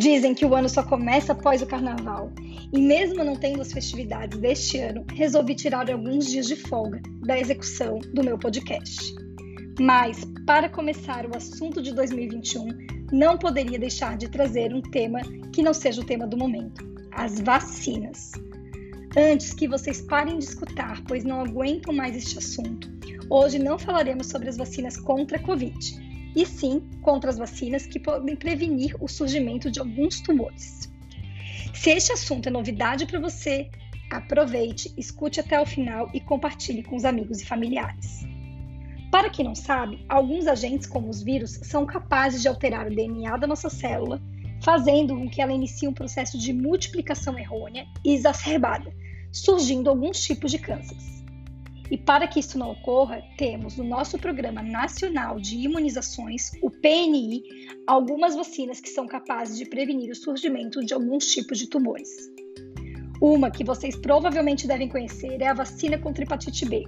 Dizem que o ano só começa após o carnaval, e mesmo não tendo as festividades deste ano, resolvi tirar alguns dias de folga da execução do meu podcast. Mas, para começar o assunto de 2021, não poderia deixar de trazer um tema que não seja o tema do momento: as vacinas. Antes que vocês parem de escutar, pois não aguentam mais este assunto, hoje não falaremos sobre as vacinas contra a Covid e sim contra as vacinas que podem prevenir o surgimento de alguns tumores. Se este assunto é novidade para você, aproveite, escute até o final e compartilhe com os amigos e familiares. Para quem não sabe, alguns agentes, como os vírus, são capazes de alterar o DNA da nossa célula, fazendo com que ela inicie um processo de multiplicação errônea e exacerbada, surgindo alguns tipos de cânceres. E para que isso não ocorra, temos no nosso Programa Nacional de Imunizações, o PNI, algumas vacinas que são capazes de prevenir o surgimento de alguns tipos de tumores. Uma que vocês provavelmente devem conhecer é a vacina contra hepatite B.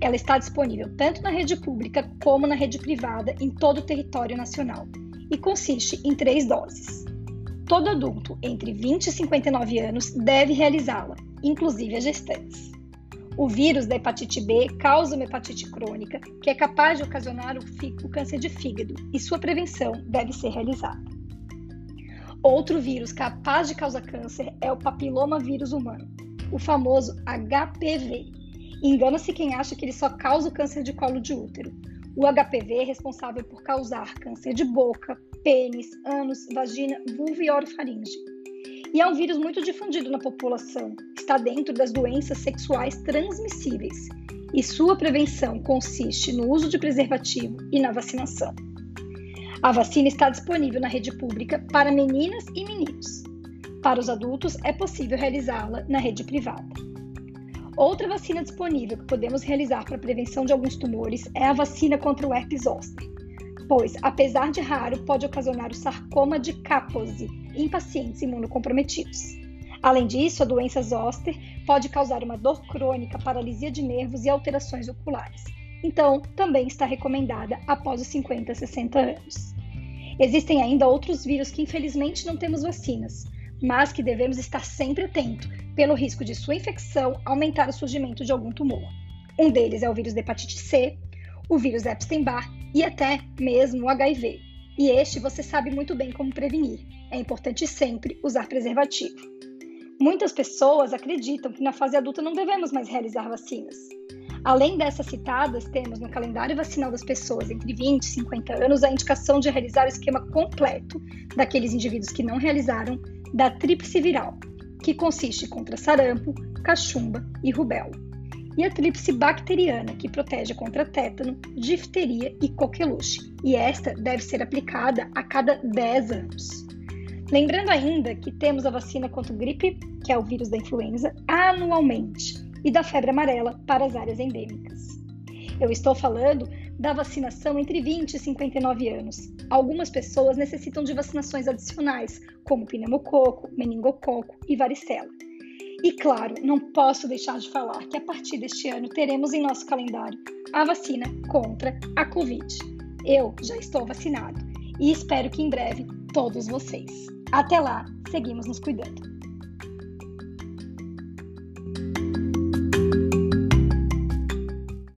Ela está disponível tanto na rede pública como na rede privada em todo o território nacional e consiste em três doses. Todo adulto entre 20 e 59 anos deve realizá-la, inclusive as gestantes. O vírus da hepatite B causa uma hepatite crônica, que é capaz de ocasionar o, câncer de fígado, e sua prevenção deve ser realizada. Outro vírus capaz de causar câncer é o papiloma vírus humano, o famoso HPV. Engana-se quem acha que ele só causa câncer de colo de útero. O HPV é responsável por causar câncer de boca, pênis, ânus, vagina, vulva e orofaringe. E é um vírus muito difundido na população, está dentro das doenças sexuais transmissíveis e sua prevenção consiste no uso de preservativo e na vacinação. A vacina está disponível na rede pública para meninas e meninos. Para os adultos, é possível realizá-la na rede privada. Outra vacina disponível que podemos realizar para a prevenção de alguns tumores é a vacina contra o herpes zoster, pois, apesar de raro, pode ocasionar o sarcoma de Kaposi em pacientes imunocomprometidos. Além disso, a doença zoster pode causar uma dor crônica, paralisia de nervos e alterações oculares. Então, também está recomendada após os 50 a 60 anos. Existem ainda outros vírus que infelizmente não temos vacinas, mas que devemos estar sempre atento, pelo risco de sua infecção aumentar o surgimento de algum tumor. Um deles é o vírus da hepatite C, o vírus Epstein-Barr e até mesmo o HIV. E este você sabe muito bem como prevenir. É importante sempre usar preservativo. Muitas pessoas acreditam que na fase adulta não devemos mais realizar vacinas. Além dessas citadas, temos no calendário vacinal das pessoas entre 20 e 50 anos a indicação de realizar o esquema completo daqueles indivíduos que não realizaram da tríplice viral, que consiste contra sarampo, cachumba e rubéola e a tríplice bacteriana, que protege contra tétano, difteria e coqueluche, e esta deve ser aplicada a cada 10 anos. Lembrando ainda que temos a vacina contra gripe, que é o vírus da influenza, anualmente, e da febre amarela para as áreas endêmicas. Eu estou falando da vacinação entre 20 e 59 anos. Algumas pessoas necessitam de vacinações adicionais, como pneumococo, meningococo e varicela. E claro, não posso deixar de falar que a partir deste ano teremos em nosso calendário a vacina contra a Covid. Eu já estou vacinado e espero que em breve todos vocês. Até lá, seguimos nos cuidando.